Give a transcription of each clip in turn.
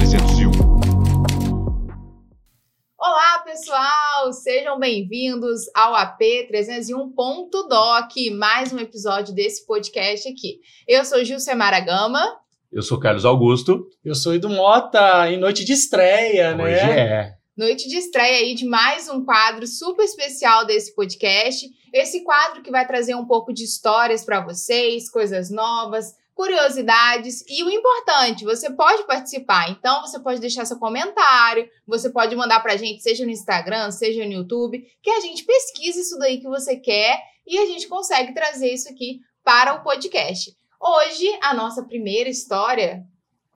301. Olá, pessoal! Sejam bem-vindos ao AP 301.doc, mais um episódio desse podcast aqui. Eu sou Gilcemara Gama. Eu sou Carlos Augusto. Eu sou Edu Mota, em noite de estreia, né? Hoje é. Noite de estreia aí de mais um quadro super especial desse podcast. Esse quadro que vai trazer um pouco de histórias para vocês, coisas novas, curiosidades e o importante, você pode participar. Então você pode deixar seu comentário, você pode mandar pra gente, seja no Instagram, seja no YouTube, que a gente pesquise isso daí que você quer e a gente consegue trazer isso aqui para o podcast. Hoje, a nossa primeira história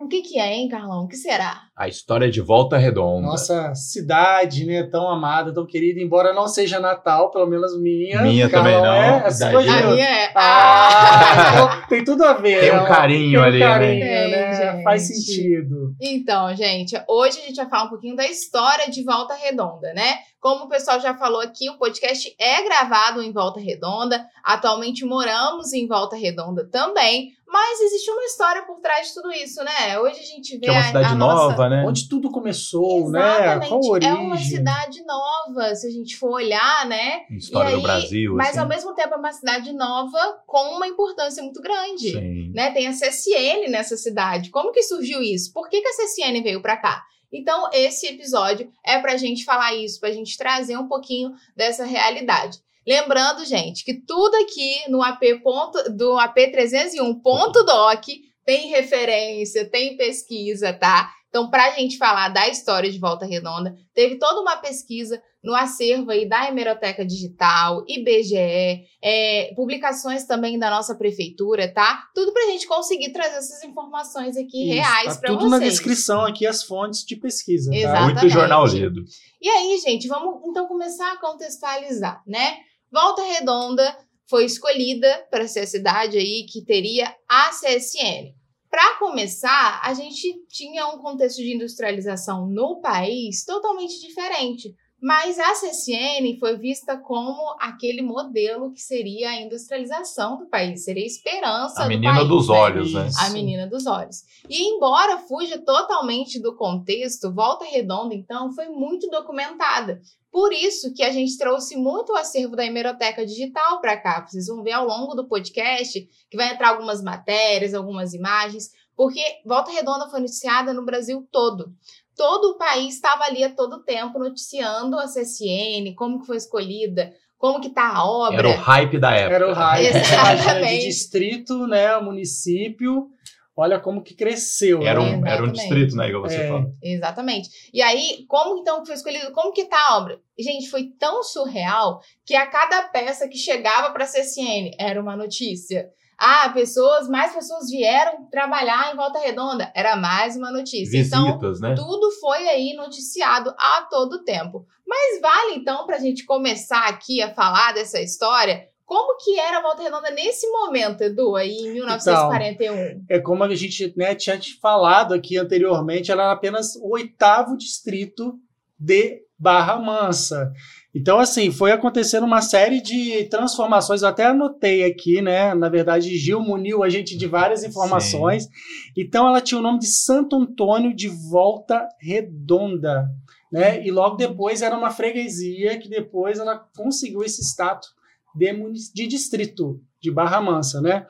o que, que é, hein, Carlão? O que será? A história de Volta Redonda. Nossa cidade, né? Tão amada, tão querida, embora não seja Natal, pelo menos minha. Minha Carlão também não. É, a sua, Gil. A Gil. minha é. Ah, então tem tudo a ver. Tem um né? carinho Tem um ali, né? carinho, Tem, né? gente. Faz sentido. Então, gente, hoje a gente vai falar um pouquinho da história de Volta Redonda, né? Como o pessoal já falou aqui, o podcast é gravado em Volta Redonda. Atualmente moramos em Volta Redonda também, mas existe uma história por trás de tudo isso, né? Hoje a gente vê Que é uma a- cidade a nova, nossa... né? Onde tudo começou, né? Exatamente, Qual a origem? é uma cidade nova, se a gente for olhar, né? História E aí, do Brasil. Mas assim. ao mesmo tempo é uma cidade nova com uma importância muito grande. Sim. né? Tem a CSN nessa cidade. Como que surgiu isso? Por que, que a CSN veio para cá? Então, esse episódio é pra gente falar isso, pra gente trazer um pouquinho dessa realidade. Lembrando, gente, que tudo aqui no AP ponto, do AP 301.doc tem referência, tem pesquisa, tá? Então, para a gente falar da história de Volta Redonda, teve toda uma pesquisa no acervo aí da Hemeroteca Digital, IBGE, é, publicações também da nossa prefeitura, tá? Tudo para a gente conseguir trazer essas informações aqui Isso, reais tá para tudo vocês. na descrição aqui as fontes de pesquisa. tá? Exato. Muito jornal lido. E aí, gente, vamos então começar a contextualizar, né? Volta Redonda foi escolhida para ser a cidade aí que teria a CSN. Para começar, a gente tinha um contexto de industrialização no país totalmente diferente. Mas a CSN foi vista como aquele modelo que seria a industrialização do país, seria a esperança A do menina país, dos né? olhos, né? A menina dos olhos. E embora fuja totalmente do contexto, Volta Redonda, então, foi muito documentada. Por isso que a gente trouxe muito o acervo da Hemeroteca Digital para cá. Vocês vão ver ao longo do podcast que vai entrar algumas matérias, algumas imagens, porque Volta Redonda foi noticiada no Brasil todo. Todo o país estava ali a todo tempo noticiando a CSN, como que foi escolhida, como que tá a obra. Era o hype da época. Era o raio Exatamente. de distrito, né? Município. Olha como que cresceu. Era né? um, era um distrito, né? Igual você É. falou. Exatamente. E aí, como então que foi escolhido? Como que tá a obra? Gente, foi tão surreal que a cada peça que chegava para a CSN era uma notícia. Ah, pessoas, mais pessoas vieram trabalhar em Volta Redonda. Era mais uma notícia. Então, Visitas, né? tudo foi aí noticiado a todo tempo. Mas vale então para a gente começar aqui a falar dessa história. Como que era Volta Redonda nesse momento, Edu, aí em 1941? É como a gente né, tinha te falado aqui anteriormente, ela era apenas o oitavo distrito de Barra Mansa. Então, assim, foi acontecendo uma série de transformações. Eu até anotei aqui, né? Na verdade, Gil muniu a gente de várias informações. Então, ela tinha o nome de Santo Antônio de Volta Redonda, né? E logo depois era uma freguesia que depois ela conseguiu esse status de, de distrito de Barra Mansa, né?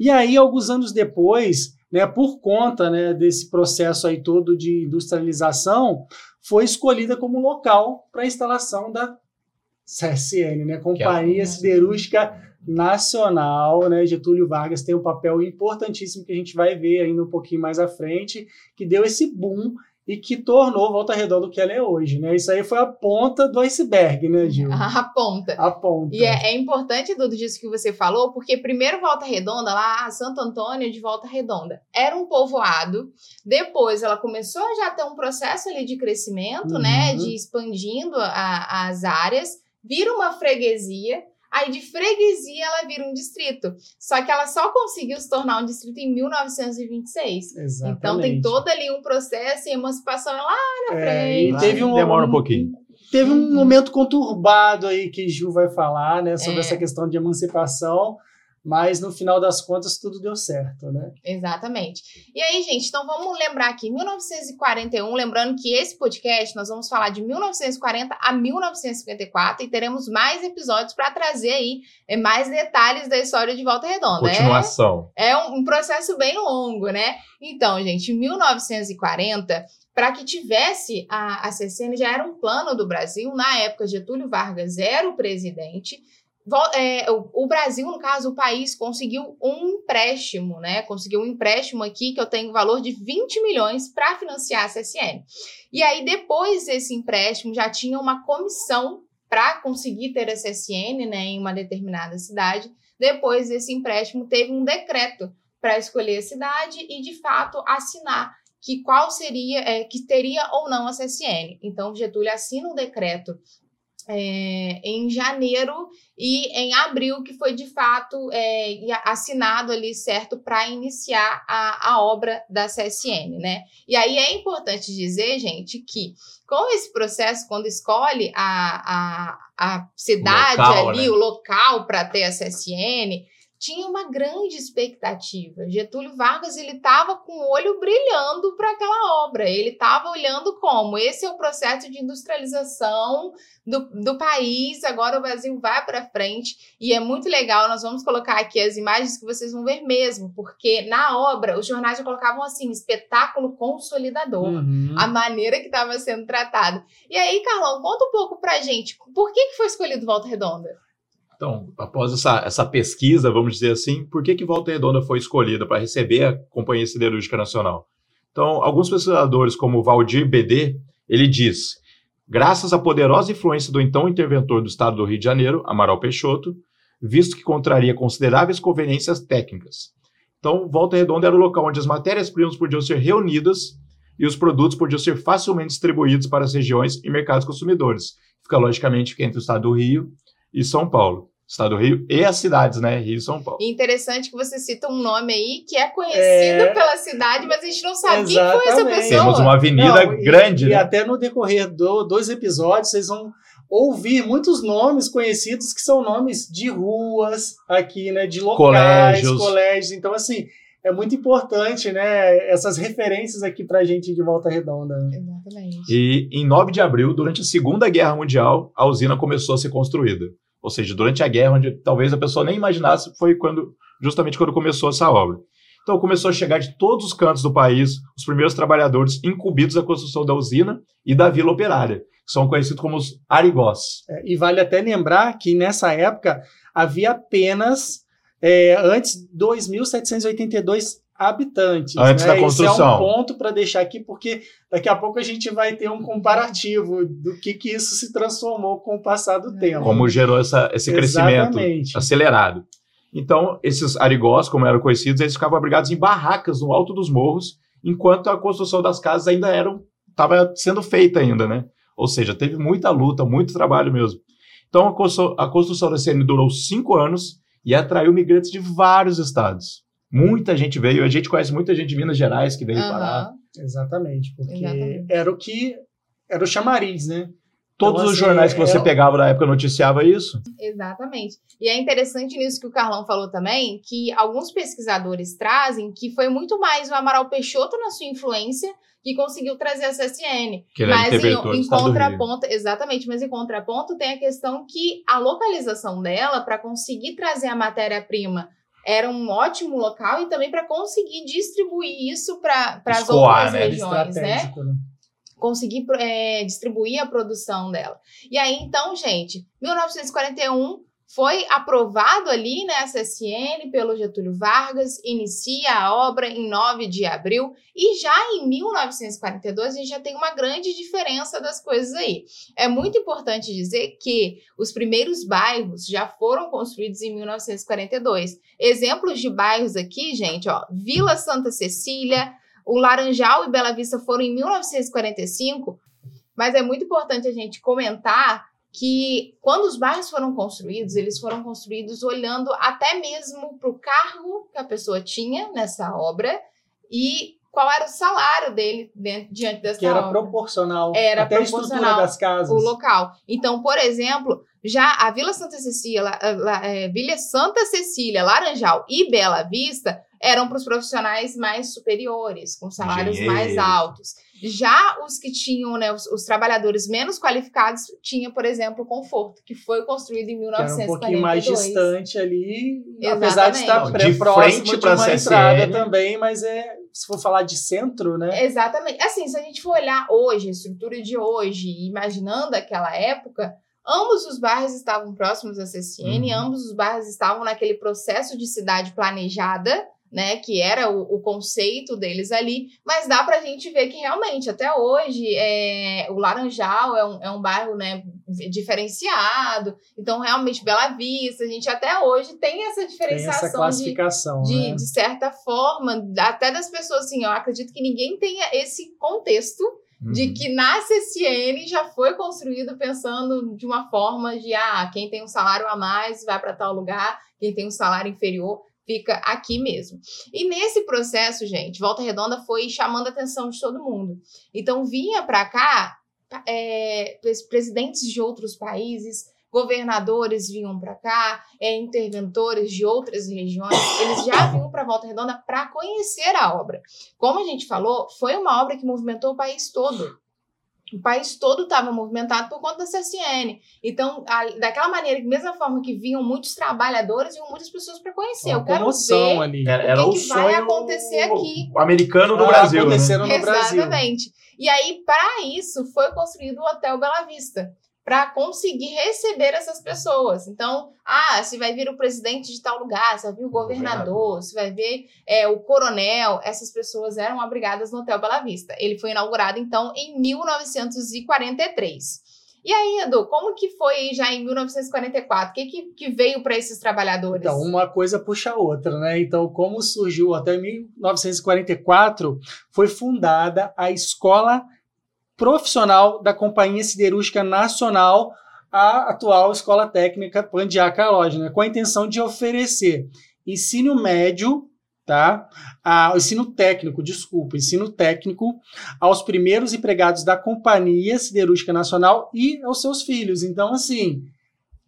E aí, alguns anos depois, né, por conta né, desse processo aí todo de industrialização, foi escolhida como local para a instalação da CSN, né, Companhia Siderúrgica Nacional, né, Getúlio Vargas tem um papel importantíssimo que a gente vai ver ainda um pouquinho mais à frente, que deu esse boom e que tornou Volta Redonda o que ela é hoje, né? Isso aí foi a ponta do iceberg, né, Gil? A ponta. A ponta. E é, é importante tudo disso que você falou, porque primeiro Volta Redonda, lá, Santo Antônio de Volta Redonda, era um povoado. Depois ela começou a já ter um processo ali de crescimento, Uhum. né? De expandindo a- as áreas, vira uma freguesia. Aí de freguesia ela vira um distrito. Só que ela só conseguiu se tornar um distrito em 1926. Exatamente. Então tem todo ali um processo e emancipação lá na É, frente. e teve um, Demora um pouquinho. Teve um momento conturbado aí que Gil vai falar, né, sobre É. essa questão de emancipação, mas no final das contas tudo deu certo, né? Exatamente. E aí, gente, então vamos lembrar aqui, 1941, lembrando que esse podcast nós vamos falar de 1940 a 1954 e teremos mais episódios para trazer aí eh, mais detalhes da história de Volta Redonda. Continuação. É, é um, um processo bem longo, né? Então, gente, 1940 para que tivesse a, a CCN, já era um plano do Brasil. Na época, Getúlio Vargas era o presidente é, o, Brasil, no caso, o país, conseguiu um empréstimo, né? Conseguiu um empréstimo aqui que eu tenho valor de 20 milhões para financiar a CSN. E aí, depois desse empréstimo, já tinha uma comissão para conseguir ter a CSN né, em uma determinada cidade. Depois desse empréstimo, teve um decreto para escolher a cidade e, de fato, assinar que qual seria, é, que teria ou não a CSN. Então, Getúlio assina um decreto é, em janeiro e em abril, que foi de fato é, assinado ali, certo, para iniciar a, a obra da CSN, né? E aí é importante dizer, gente, que com esse processo, quando escolhe a, a, a cidade o local, ali, né? o local para ter a CSN, tinha uma grande expectativa. Getúlio Vargas ele estava com o olho brilhando para aquela obra. Ele estava olhando como esse é o processo de industrialização do, do país. Agora o Brasil vai para frente e é muito legal. Nós vamos colocar aqui as imagens que vocês vão ver mesmo, porque na obra os jornais já colocavam assim espetáculo consolidador, uhum. a maneira que estava sendo tratado. E aí, Carlão, conta um pouco para gente. Por que, que foi escolhido Volta Redonda? Então, após essa, essa pesquisa, vamos dizer assim, por que, que Volta Redonda foi escolhida para receber a Companhia Siderúrgica Nacional? Então, alguns pesquisadores, como Valdir BD, ele diz, graças à poderosa influência do então interventor do Estado do Rio de Janeiro, Amaral Peixoto, visto que contraria consideráveis conveniências técnicas. Então, Volta Redonda era o local onde as matérias-primas podiam ser reunidas e os produtos podiam ser facilmente distribuídos para as regiões e mercados consumidores. Fica, logicamente, entre o Estado do Rio e São Paulo. Estado do Rio e as cidades, né? Rio e São Paulo. Interessante que você cita um nome aí que é conhecido é... pela cidade, mas a gente não sabe Exatamente. quem foi essa pessoa. Temos uma avenida não, grande. E, né? e até no decorrer do, dos episódios, vocês vão ouvir muitos nomes conhecidos que são nomes de ruas aqui, né? De locais, colégios. colégios. Então, assim, é muito importante, né? Essas referências aqui pra gente de Volta Redonda. Exatamente. E em 9 de abril, durante a Segunda Guerra Mundial, a usina começou a ser construída. Ou seja, durante a guerra, onde talvez a pessoa nem imaginasse, foi quando justamente quando começou essa obra. Então começou a chegar de todos os cantos do país os primeiros trabalhadores incumbidos da construção da usina e da vila operária, que são conhecidos como os arigós. É, e vale até lembrar que nessa época havia apenas é, antes 2.782 habitantes. Antes né? da construção. Esse é um ponto para deixar aqui, porque daqui a pouco a gente vai ter um comparativo do que, que isso se transformou com o passar do tempo. Como gerou essa, esse crescimento acelerado. Então, esses arigós, como eram conhecidos, eles ficavam abrigados em barracas no alto dos morros, enquanto a construção das casas ainda eram estava sendo feita ainda, né? Ou seja, teve muita luta, muito trabalho mesmo. Então, a construção, a construção da CN durou cinco anos e atraiu migrantes de vários estados. Muita gente veio, a gente conhece muita gente de Minas Gerais que veio uhum. parar. Exatamente, porque Exatamente. era o que era o chamariz, né? Todos então, os assim, jornais que você é... pegava na época noticiava isso. Exatamente. E é interessante nisso que o Carlão falou também, que alguns pesquisadores trazem que foi muito mais o Amaral Peixoto na sua influência que conseguiu trazer a CSN. Que ele mas em, em contraponto, exatamente, mas em contraponto tem a questão que a localização dela para conseguir trazer a matéria-prima era um ótimo local e também para conseguir distribuir isso para as outras né? regiões, né? né? Conseguir é, distribuir a produção dela. E aí, então, gente, 1941 foi aprovado ali, né, a CSN pelo Getúlio Vargas, inicia a obra em 9 de abril, e já em 1942 a gente já tem uma grande diferença das coisas aí. É muito importante dizer que os primeiros bairros já foram construídos em 1942. Exemplos de bairros aqui, gente, ó, Vila Santa Cecília, o Laranjal e Bela Vista foram em 1945, mas é muito importante a gente comentar que quando os bairros foram construídos, eles foram construídos olhando até mesmo para o cargo que a pessoa tinha nessa obra e qual era o salário dele dentro, diante dessa Que era obra. proporcional. Era até a estrutura proporcional das casas. o local. Então, por exemplo, já a Vila Santa Cecília, la- la- é, Vila Santa Cecília, Laranjal e Bela Vista eram para os profissionais mais superiores, com salários mais Engenheiros. altos. Já os que tinham, né, os, os trabalhadores menos qualificados, tinha, por exemplo, o Conforto, que foi construído em que era um 1942. pouquinho mais distante ali, Exatamente. apesar de estar de próximo frente de uma CSN. entrada também, mas é, se for falar de centro, né? Exatamente. Assim, se a gente for olhar hoje, a estrutura de hoje, imaginando aquela época, ambos os bairros estavam próximos à CSN, Uhum. ambos os bairros estavam naquele processo de cidade planejada, né, que era o, o conceito deles ali, mas dá pra gente ver que realmente, até hoje, é, o Laranjal é um, é um bairro, né, diferenciado, então realmente Bela Vista, a gente até hoje tem essa Tem diferenciação essa de classificação, de, né? de certa forma, até das pessoas, assim, eu acredito que ninguém tenha esse contexto de Uhum. que na CSN já foi construído pensando de uma forma de, ah, quem tem um salário a mais vai para tal lugar, quem tem um salário inferior fica aqui mesmo. E nesse processo, gente, Volta Redonda foi chamando a atenção de todo mundo. Então vinha para cá é, pres- presidentes de outros países, governadores vinham para cá, é, interventores de outras regiões, eles já vinham para Volta Redonda para conhecer a obra. Como a gente falou, foi uma obra que movimentou o país todo. O país todo estava movimentado por conta da CSN. Então, a- daquela maneira, da mesma forma que vinham muitos trabalhadores, vinham muitas pessoas para conhecer. Uma Eu quero ver ali. Era, o era que o que vai acontecer aqui. o americano no Ah, Brasil. Né? aconteceram no Brasil. Exatamente. E aí, para isso, foi construído o Hotel Bela Vista. Para conseguir receber essas pessoas. Então, ah, se vai vir o presidente de tal lugar, se vai vir o governador, governador. se vai vir é, o coronel, essas pessoas eram abrigadas no Hotel Bela Vista. Ele foi inaugurado, então, em 1943. E aí, Edu, como que foi já em 1944? O que, que, que veio para esses trabalhadores? Então, uma coisa puxa a outra, né? Então, como surgiu até 1944, foi fundada a Escola Profissional da Companhia Siderúrgica Nacional, a atual Escola Técnica Pandiaca Loja, né? com a intenção de oferecer ensino médio, tá? Ah, ensino técnico, desculpa, ensino técnico aos primeiros empregados da Companhia Siderúrgica Nacional e aos seus filhos. Então, assim,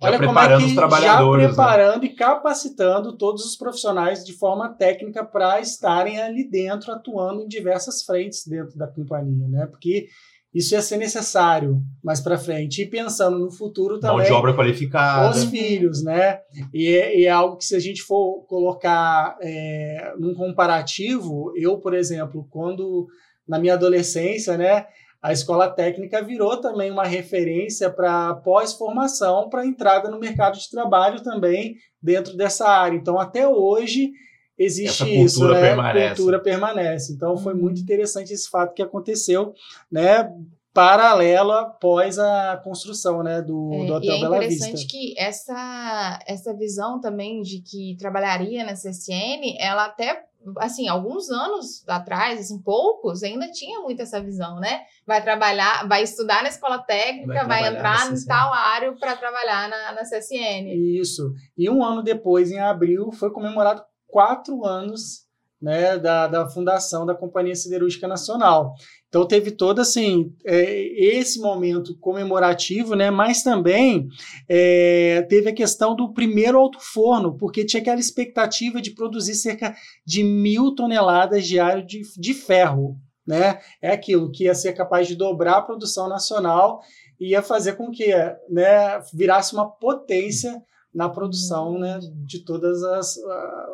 Já Olha como é que já né? preparando e capacitando todos os profissionais de forma técnica para estarem ali dentro, atuando em diversas frentes dentro da companhia, né? Porque isso ia ser necessário mais para frente. E pensando no futuro Mão também, de obra qualificada. os filhos, né? E é, e é algo que se a gente for colocar é, num comparativo, eu, por exemplo, quando na minha adolescência, né? A escola técnica virou também uma referência para pós-formação, para entrada no mercado de trabalho também dentro dessa área. Então, até hoje existe Essa cultura isso, né? permanece. Cultura permanece. Então, foi muito interessante esse fato que aconteceu, né? Paralelo após a construção, né? Do, É, do e Hotel é Bela interessante Vista. que essa, essa visão também de que trabalharia na CSN, ela até, assim, alguns anos atrás, assim, poucos, ainda tinha muito essa visão, né? Vai trabalhar, vai estudar na escola técnica, Vai vai, entrar em tal área para trabalhar na, na CSN. Isso. E um ano depois, em abril, foi comemorado quatro anos né, da, da fundação da Companhia Siderúrgica Nacional. Então teve todo assim é, esse momento comemorativo, né? Mas também é, teve a questão do primeiro alto-forno, porque tinha aquela expectativa de produzir cerca de mil toneladas diário de, de ferro, né? É aquilo que ia ser capaz de dobrar a produção nacional e ia fazer com que né, virasse uma potência na produção né, de todas as ah,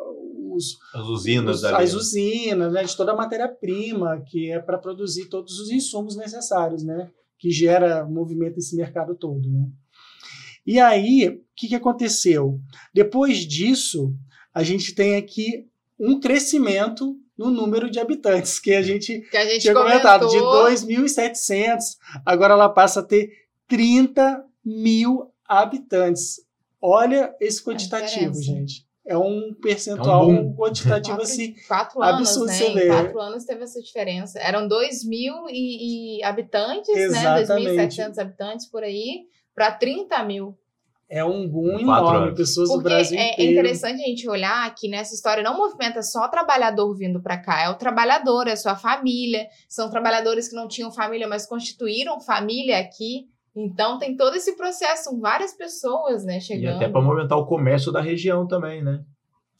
os, As usinas os- as usinas, né, de toda a matéria-prima que é para produzir todos os insumos necessários, né, que gera movimento nesse mercado todo, né. E aí, o que, que aconteceu? Depois disso, a gente tem aqui um crescimento no número de habitantes, que a gente Que a gente tinha comentado, de comentou. 2.700, agora ela passa a ter 30 mil habitantes. Olha esse quantitativo, gente. É um percentual É um quantitativo Quatro, assim. quatro anos, absurdo né? você Em ver. quatro anos teve essa diferença. Eram 2 mil e, e habitantes, né? Exatamente. 2.700 habitantes por aí, para 30 mil. É um boom Em quatro enorme, anos. pessoas do Porque Brasil é, é inteiro. interessante a gente olhar que nessa história não movimenta só trabalhador vindo para cá, é o trabalhador, é sua família. São trabalhadores que não tinham família, mas constituíram família aqui. Então tem todo esse processo, são várias pessoas, né, E chegando. até para movimentar o comércio da região também, né?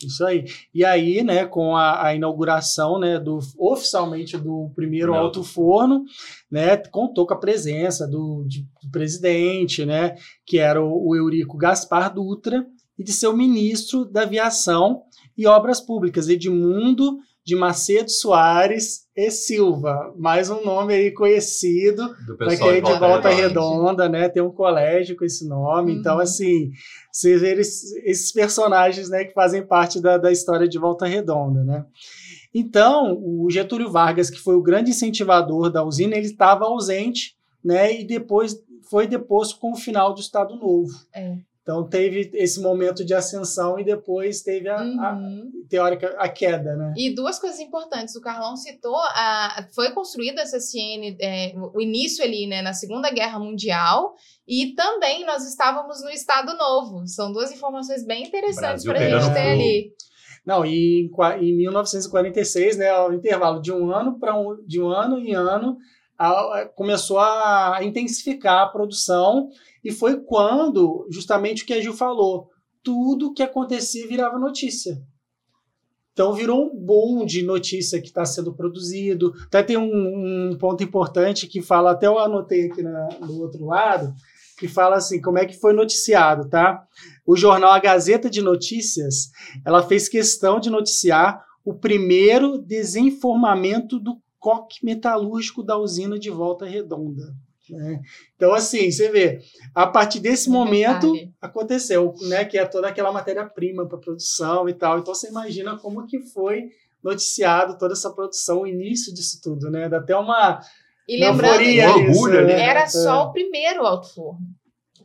Isso aí. E aí, né, com a, a inauguração, né, do oficialmente do primeiro Primeiro alto forno, né, contou com a presença do, de- do presidente, né, que era o, o Eurico Gaspar Dutra, e de seu ministro da Aviação e Obras Públicas, Edmundo de Macedo Soares e Silva. Mais um nome aí conhecido Do para pessoal quem é de Volta Redonda. Redonda, né? Tem um colégio com esse nome. Uhum. Então, assim, você vê esses, esses personagens né, que fazem parte da, da história de Volta Redonda, né? Então, o Getúlio Vargas, que foi o grande incentivador da usina, ele estava ausente, né? E depois foi deposto com o final do Estado Novo. É. Então, teve esse momento de ascensão e depois teve a, a Uhum. teórica a queda, né? E duas coisas importantes, o Carlão citou, a, foi construída essa CN, é, o início ali, né, na Segunda Guerra Mundial, e também nós estávamos no Estado Novo. São duas informações bem interessantes para a gente ter ali. Não, e em, em 1946, né, ao intervalo de um ano para um, de um ano em ano, a- a- começou a intensificar a produção e foi quando, justamente o que a Gil falou, tudo que acontecia virava notícia. Então virou um boom de notícia que está sendo produzido. Até tem um, um ponto importante que fala, até eu anotei aqui na- outro lado, que fala assim, como é que foi noticiado, tá? O jornal A Gazeta de Notícias, ela fez questão de noticiar o primeiro desenformamento do coque metalúrgico da usina de Volta Redonda. Né? Então, assim, você vê, a partir desse Um momento detalhe. aconteceu, né? Que é toda aquela matéria-prima para produção e tal. Então, você imagina como que foi noticiado toda essa produção, o início disso tudo, né? Dá até uma E lembrando euforia Um orgulho ali, né? era É. só o primeiro alto forno.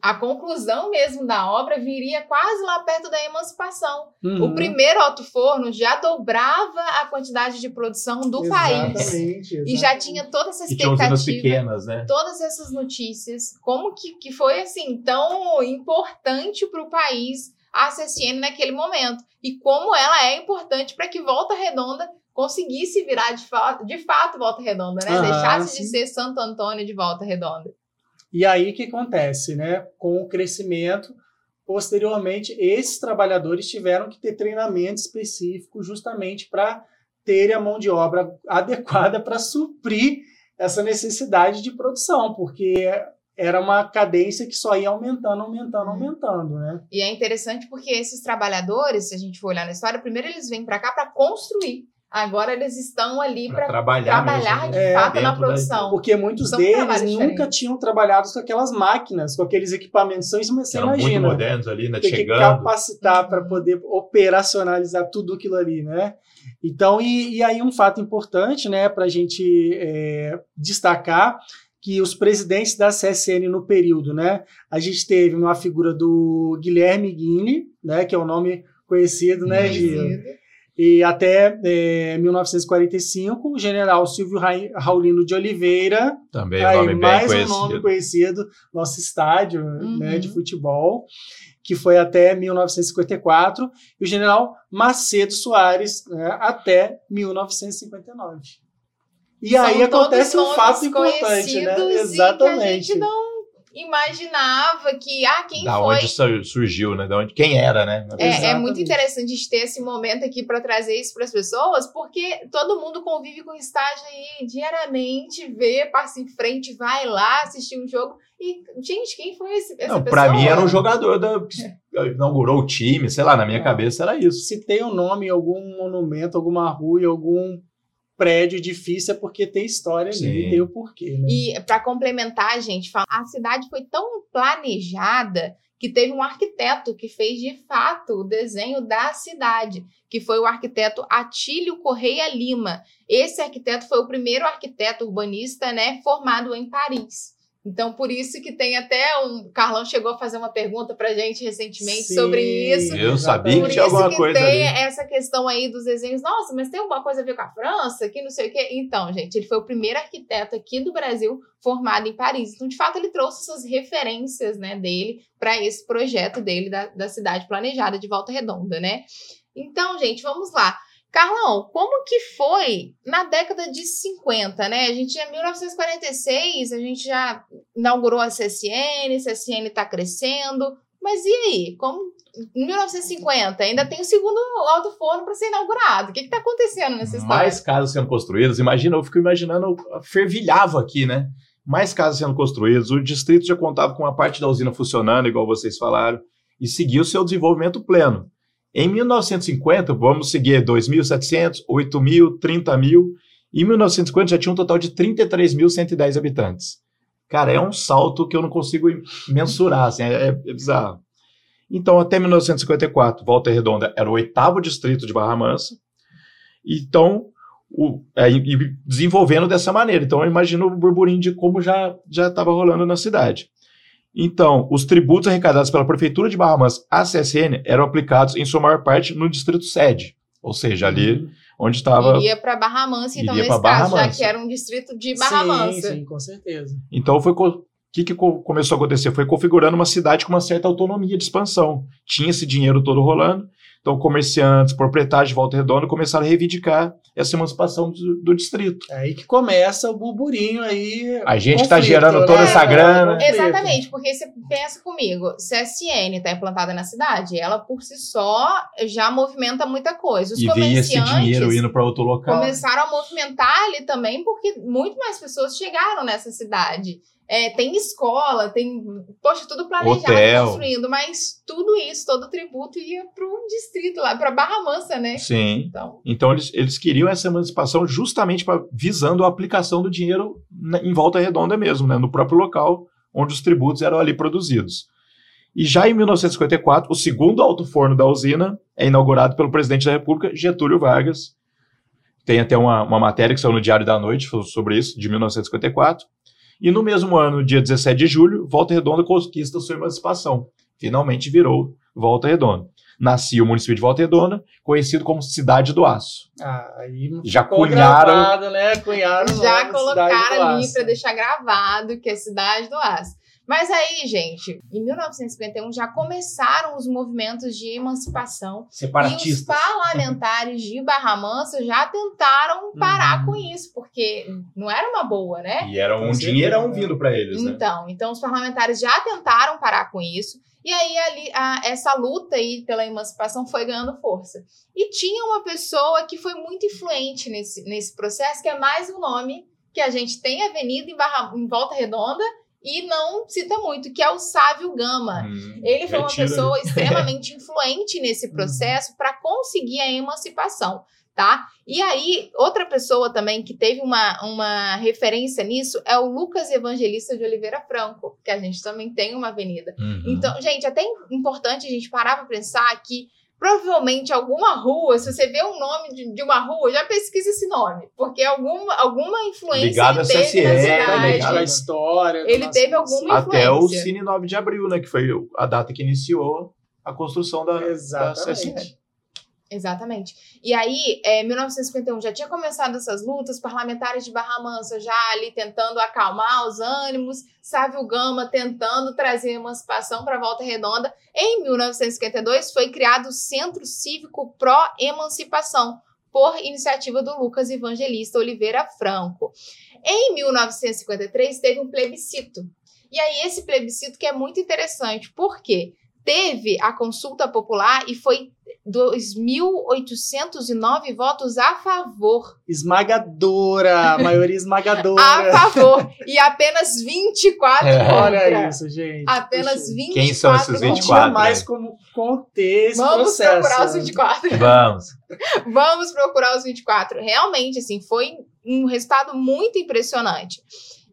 A conclusão mesmo da obra viria quase lá perto da emancipação. Uhum. O primeiro alto forno já dobrava a quantidade de produção do país. Exatamente, E já exatamente. tinha toda essa E tinha usinas expectativa. pequenas, né? Todas essas notícias, como que, que foi assim tão importante para o país a CSN naquele momento e como ela é importante para que Volta Redonda conseguisse virar de fato, de fato Volta Redonda, né? Aham, Deixasse sim. de ser Santo Antônio de Volta Redonda. E aí o que acontece, né? Com o crescimento, posteriormente, esses trabalhadores tiveram que ter treinamento específico justamente para terem a mão de obra adequada para suprir essa necessidade de produção, porque era uma cadência que só ia aumentando, aumentando, Uhum. aumentando, né? E é interessante porque esses trabalhadores, se a gente for olhar na história, primeiro eles vêm para cá para construir. Agora eles estão ali Para trabalhar, trabalhar mesmo, de né? É, fato na dentro da- produção. Porque muitos São deles trabalhos nunca tinham trabalhado com aquelas máquinas, com aqueles equipamentos. Então, isso você Eram muito imagina. modernos ali, né? tem que Chegando. capacitar Uhum. para poder operacionalizar tudo aquilo ali, né? Então, e, e aí um fato importante, né, para a gente é, destacar que os presidentes da CSN no período, né, a gente teve uma figura do Guilherme Guine, né, que é o nome conhecido, né, Gil? E até é, 1945, o general Silvio Ra- Raulino de Oliveira, Também, Aí, nome bem mais conhecido. um nome conhecido, nosso estádio Uhum. né, de futebol, que foi até 1954, e o general Macedo Soares né, até 1959. E São aí acontece um fato importante, né? e Exatamente. Imaginava que, ah, quem Da foi? onde sur- surgiu, né? Da onde, quem era, né? É, é muito interessante a gente ter esse momento aqui para trazer isso para as pessoas, porque todo mundo convive com estágio aí diariamente, vê, passa em frente, vai lá assistir um jogo. E, gente, quem foi esse, essa Não, pessoa? pra mim era um jogador da, que inaugurou o time, sei lá, na minha É. cabeça era isso. Se tem um nome em algum monumento, alguma rua, algum prédio difícil, é porque tem história ali, Sim. tem o porquê, né? E para complementar, gente, fala- a cidade foi tão planejada que teve um arquiteto que fez de fato o desenho da cidade, que foi o arquiteto Atílio Correia Lima. Esse arquiteto foi o primeiro arquiteto urbanista, né, formado em Paris. Então, por isso que tem até um. Carlão chegou a fazer uma pergunta pra gente recentemente Sim, sobre isso. Eu sabia Por que tinha isso alguma que coisa tem ali. essa questão aí dos desenhos. Nossa, mas tem alguma coisa a ver com a França, que não sei o quê. Então, gente, ele foi o primeiro arquiteto aqui do Brasil formado em Paris. Então, de fato, ele trouxe essas referências né, dele para esse projeto dele da, da cidade planejada de Volta Redonda, né? Então, gente, vamos lá. Carlão, como que foi na década de 50, né? A gente, em 1946, a gente já inaugurou a CSN, a CSN está crescendo, mas e aí? Como em 1950 ainda tem o segundo alto forno para ser inaugurado? O que está acontecendo nessa história? Mais casas sendo construídas. Imagina, eu fico imaginando, fervilhava aqui, né? Mais casas sendo construídas. O distrito já contava com uma parte da usina funcionando, igual vocês falaram, e seguiu seu desenvolvimento pleno. Em 1950, vamos seguir 2.700, 8.000, 30.000. Em 1950 já tinha um total de 33.110 habitantes. Cara, é um salto que eu não consigo mensurar, assim, é, é bizarro. Então, até 1954, Volta Redonda era o oitavo distrito de Barra Mansa. Então, o, é, e desenvolvendo dessa maneira. Então, eu imagino o burburinho de como já estava rolando na cidade. Então, os tributos arrecadados pela Prefeitura de Barra Mansa à CSN eram aplicados, em sua maior parte, no distrito sede. Ou seja, ali Uhum. onde estava. Iria para Barra Mansa, então, nesse pra Barra caso, já que era um distrito de Barra sim, Mansa. sim, com certeza. Então, foi. O que, que co- começou a acontecer? Foi configurando uma cidade com uma certa autonomia de expansão. Tinha esse dinheiro todo rolando. Então, comerciantes, proprietários de Volta Redonda começaram a reivindicar essa emancipação do, do distrito. É aí que começa o burburinho aí. A gente que está gerando né? toda essa É, grana. Exatamente, porque você pensa comigo, se a CSN está implantada na cidade, ela por si só já movimenta muita coisa. Os E veio esse comerciantes dinheiro indo para outro local. começaram a movimentar ali também, porque muito mais pessoas chegaram nessa cidade. É, tem escola, tem, poxa, tudo planejado, Hotel. construindo, mas tudo isso, todo o tributo ia para o distrito lá, para Barra Mansa, né? Sim. Então, Então, eles, eles queriam essa emancipação justamente pra, visando a aplicação do dinheiro na- em volta redonda mesmo, né, no próprio local onde os tributos eram ali produzidos. E já em 1954, o segundo alto forno da usina é inaugurado pelo presidente da República, Getúlio Vargas. Tem até uma, uma matéria que saiu no Diário da Noite sobre isso, de 1954. E no mesmo ano, dia 17 de julho, Volta Redonda conquista sua emancipação. Finalmente virou Volta Redonda. Nascia o município de Volta Redonda, conhecido como Cidade do Aço. Ah, aí Já cunharam- gravado, né? Cunharam o já colocaram ali para deixar gravado que é Cidade do Aço. Mas aí, gente, em 1951 já começaram os movimentos de emancipação e os parlamentares de Barra Mansa já tentaram parar Uhum. com isso, porque não era uma boa, né? E era um certeza. dinheirão vindo para eles, né? Então, então os parlamentares já tentaram parar com isso. E aí ali, a- essa luta aí pela emancipação foi ganhando força. E tinha uma pessoa que foi muito influente nesse, nesse processo, que é mais um nome que a gente tem avenida em, Barra, em Volta Redonda e não cita muito, que é o Sávio Gama. Hum, Ele foi uma retira, né? pessoa extremamente influente nesse processo para conseguir a emancipação, tá? E aí, outra pessoa também que teve uma, uma referência nisso é o Lucas Evangelista de Oliveira Franco, que a gente também tem uma avenida. Uhum. Então, gente, é até importante a gente parar para pensar que provavelmente alguma rua, se você vê um nome de, de uma rua, já pesquisa esse nome, porque alguma, alguma influência Ligado ele teve na CSN, cidade. ligado a história. da Ele teve alguma Até o influência. Cine 9 de abril, né? Que foi a data que iniciou a construção da, da Exatamente. Exatamente. E aí, é, 1951 já tinha começado essas lutas, parlamentares de Barra Mansa já ali tentando acalmar os ânimos, Sávio Gama tentando trazer emancipação para Volta Redonda. Em 1952 foi criado o Centro Cívico Pró-Emancipação, por iniciativa do Lucas Evangelista Oliveira Franco. Em 1953 teve um plebiscito. E aí esse plebiscito que é muito interessante, porque teve a consulta popular e foi 2.809 votos a favor. Esmagadora, a maioria esmagadora. A favor. e apenas 24 É. contra. Olha isso, gente. Apenas Puxa, 24 Quem são esses contra. Não 24? tinha mais né? como conter esse Vamos processo. procurar os 24. Vamos. Vamos procurar os 24. Realmente, assim, foi um resultado muito impressionante.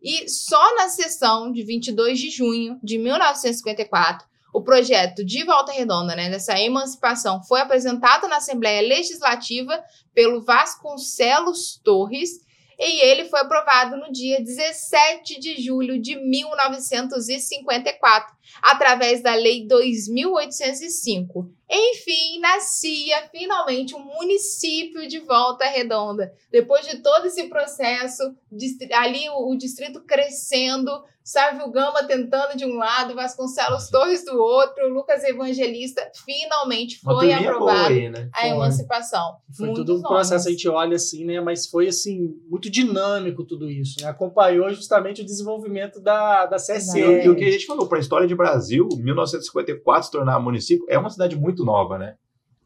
E só na sessão de 22 de junho de 1954, o projeto de Volta Redonda, né, dessa emancipação, foi apresentado na Assembleia Legislativa pelo Vasconcelos Torres e ele foi aprovado no dia 17 de julho de 1954, através da Lei 2805. Enfim, nascia finalmente um município de Volta Redonda. Depois de todo esse processo, ali o, distrito crescendo, Sávio Gama tentando de um lado, Vasconcelos Torres do outro, Lucas Evangelista, finalmente foi aprovado aí, né? a emancipação. Foi Muitos tudo um processo, a gente olha assim, né? Mas foi assim, muito dinâmico tudo isso. Né? Acompanhou justamente o desenvolvimento da, da CSE. E o que a gente falou, para a história de Brasil, 1954 se tornar município, é uma cidade muito nova, né?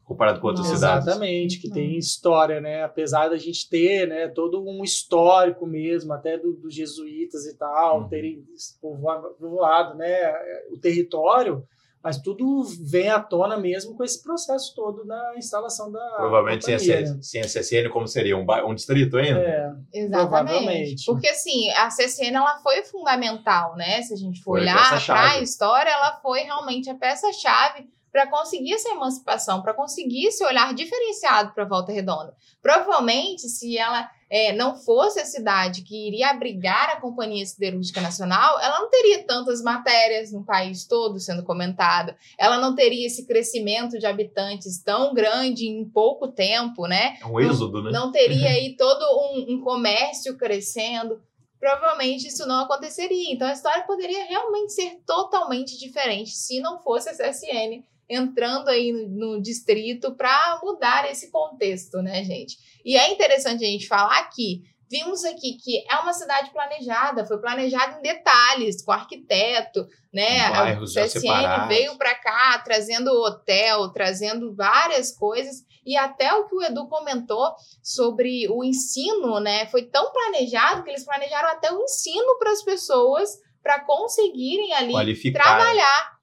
comparado com outras cidades. Exatamente, que tem história, né? Apesar da gente ter, né, todo um histórico mesmo, até do, dos jesuítas e tal, uhum. terem povoado, né, o território, mas tudo vem à tona mesmo com esse processo todo da instalação da Provavelmente sem, a, né? sem a CSN, como seria? Um, um distrito ainda? É, exatamente. Porque, assim, a CSN ela foi fundamental, né? Se a gente for foi olhar para a história, ela foi realmente a peça-chave para conseguir essa emancipação, para conseguir esse olhar diferenciado para Volta Redonda. Provavelmente, se ela é, não fosse a cidade que iria abrigar a Companhia Siderúrgica Nacional, ela não teria tantas matérias no país todo sendo comentada, ela não teria esse crescimento de habitantes tão grande em pouco tempo, né? É um êxodo, né? Não teria aí todo um, um comércio crescendo provavelmente isso não aconteceria. Então a história poderia realmente ser totalmente diferente se não fosse a CSN entrando aí no, no distrito para mudar esse contexto, né, gente? E é interessante a gente falar que vimos aqui que é uma cidade planejada, foi planejada em detalhes, com arquiteto, né? Bairros a CSN veio para cá trazendo hotel, trazendo várias coisas. E até o que o Edu comentou sobre o ensino, né? Foi tão planejado que eles planejaram até o ensino para as pessoas para conseguirem ali Qualificar. trabalhar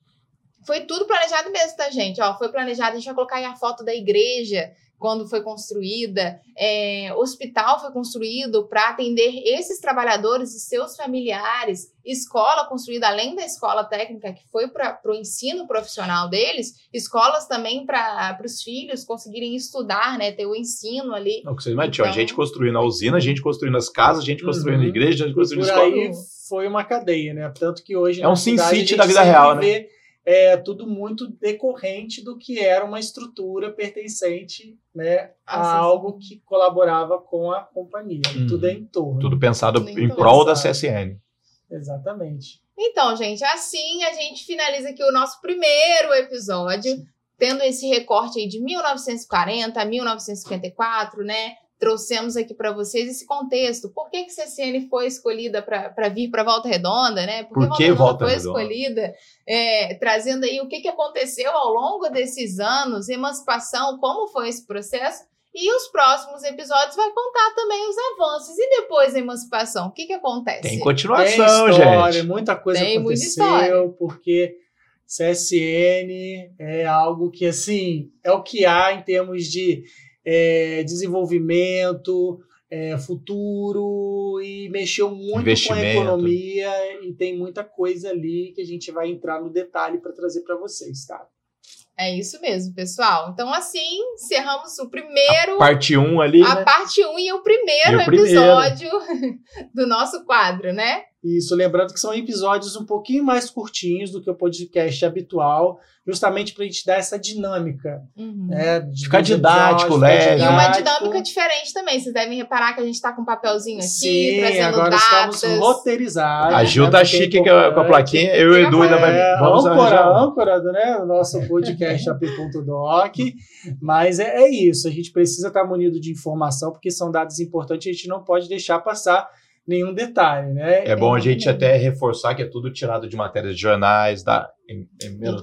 foi tudo planejado mesmo, tá, gente? Ó, foi planejado, a gente vai colocar aí a foto da igreja quando foi construída, é, hospital foi construído para atender esses trabalhadores e seus familiares, escola construída além da escola técnica que foi para o ensino profissional deles, escolas também para os filhos conseguirem estudar, né, ter o ensino ali. Não, que você imagina, então, gente construindo a usina, gente construindo as casas, gente construindo uhum. a igreja, gente construindo a escola. aí foi uma cadeia, né? Tanto que hoje é um Sin City da vida real, né? É tudo muito decorrente do que era uma estrutura pertencente né, a ah, algo que colaborava com a companhia. Uhum. Tudo é em torno. Tudo pensado tudo em, em prol da CSN. Exatamente. Então, gente, assim a gente finaliza aqui o nosso primeiro episódio, tendo esse recorte aí de 1940 a 1954, né? Trouxemos aqui para vocês esse contexto. Por que, que CCN foi escolhida para vir para Volta Redonda, né? Por que, Volta, Volta foi Redonda? escolhida? É, trazendo aí o que, que aconteceu ao longo desses anos, emancipação, como foi esse processo. E os próximos episódios vai contar também os avanços. E depois da emancipação, o que, que acontece? Tem continuação, Tem história, gente. Muita coisa Tem aconteceu, porque CSN é algo que, assim, é o que há em termos de é, desenvolvimento, é, futuro e mexeu muito com a economia e tem muita coisa ali que a gente vai entrar no detalhe para trazer para vocês, tá? É isso mesmo, pessoal. Então, assim, encerramos o primeiro. A parte 1 um ali. A né? parte 1 um e o primeiro e o episódio primeiro. do nosso quadro, né? Isso, lembrando que são episódios um pouquinho mais curtinhos do que o podcast habitual, justamente para a gente dar essa dinâmica. Uhum. Né, de Ficar didático, leve. E uma dinâmica diferente também. Vocês devem reparar que a gente está com um papelzinho aqui, Sim, trazendo agora datas. estamos roteirizados. A Gil né, tá chique com a plaquinha, eu e o Edu ainda vai. É, vamos âncora, âncora do né, nosso podcast ap.doc. Mas é, é isso, a gente precisa estar munido de informação, porque são dados importantes, a gente não pode deixar passar nenhum detalhe, né? É bom a gente até reforçar que é tudo tirado de matérias de jornais, da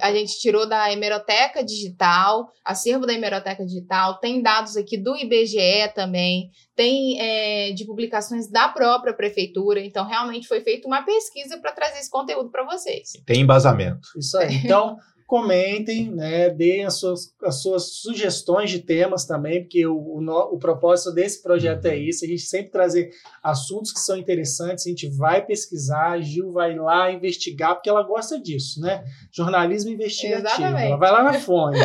a gente tirou da hemeroteca digital, acervo da hemeroteca digital, tem dados aqui do IBGE também, tem é, de publicações da própria prefeitura, então realmente foi feita uma pesquisa para trazer esse conteúdo para vocês. Tem embasamento. Isso aí. Então, comentem, né, deem as suas, as suas sugestões de temas também, porque o, o, o, propósito desse projeto é isso, a gente sempre trazer assuntos que são interessantes, a gente vai pesquisar, a Gil vai lá investigar, porque ela gosta disso, né? Jornalismo investigativo, Exatamente. ela vai lá na fonte,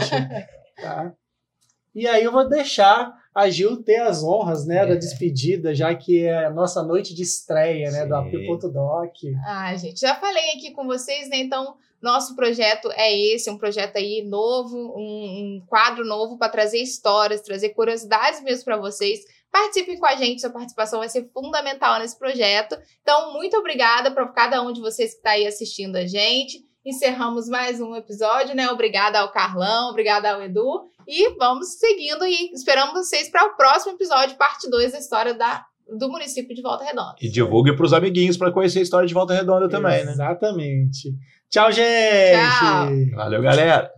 tá? E aí eu vou deixar a Gil ter as honras, né, É. da despedida, já que é a nossa noite de estreia, né, do. AP.doc. Ah, gente, já falei aqui com vocês, né? Então, nosso projeto é esse, um projeto aí novo, um, um quadro novo para trazer histórias, trazer curiosidades mesmo para vocês. Participem com a gente, sua participação vai ser fundamental nesse projeto. Então, muito obrigada para cada um de vocês que está aí assistindo a gente. Encerramos mais um episódio, né? Obrigada ao Carlão, obrigada ao Edu. E vamos seguindo e esperamos vocês para o próximo episódio, parte 2 da história da, do município de Volta Redonda. E divulgue para os amiguinhos para conhecer a história de Volta Redonda também, né? Exatamente. Tchau, gente! Tchau. Valeu, galera!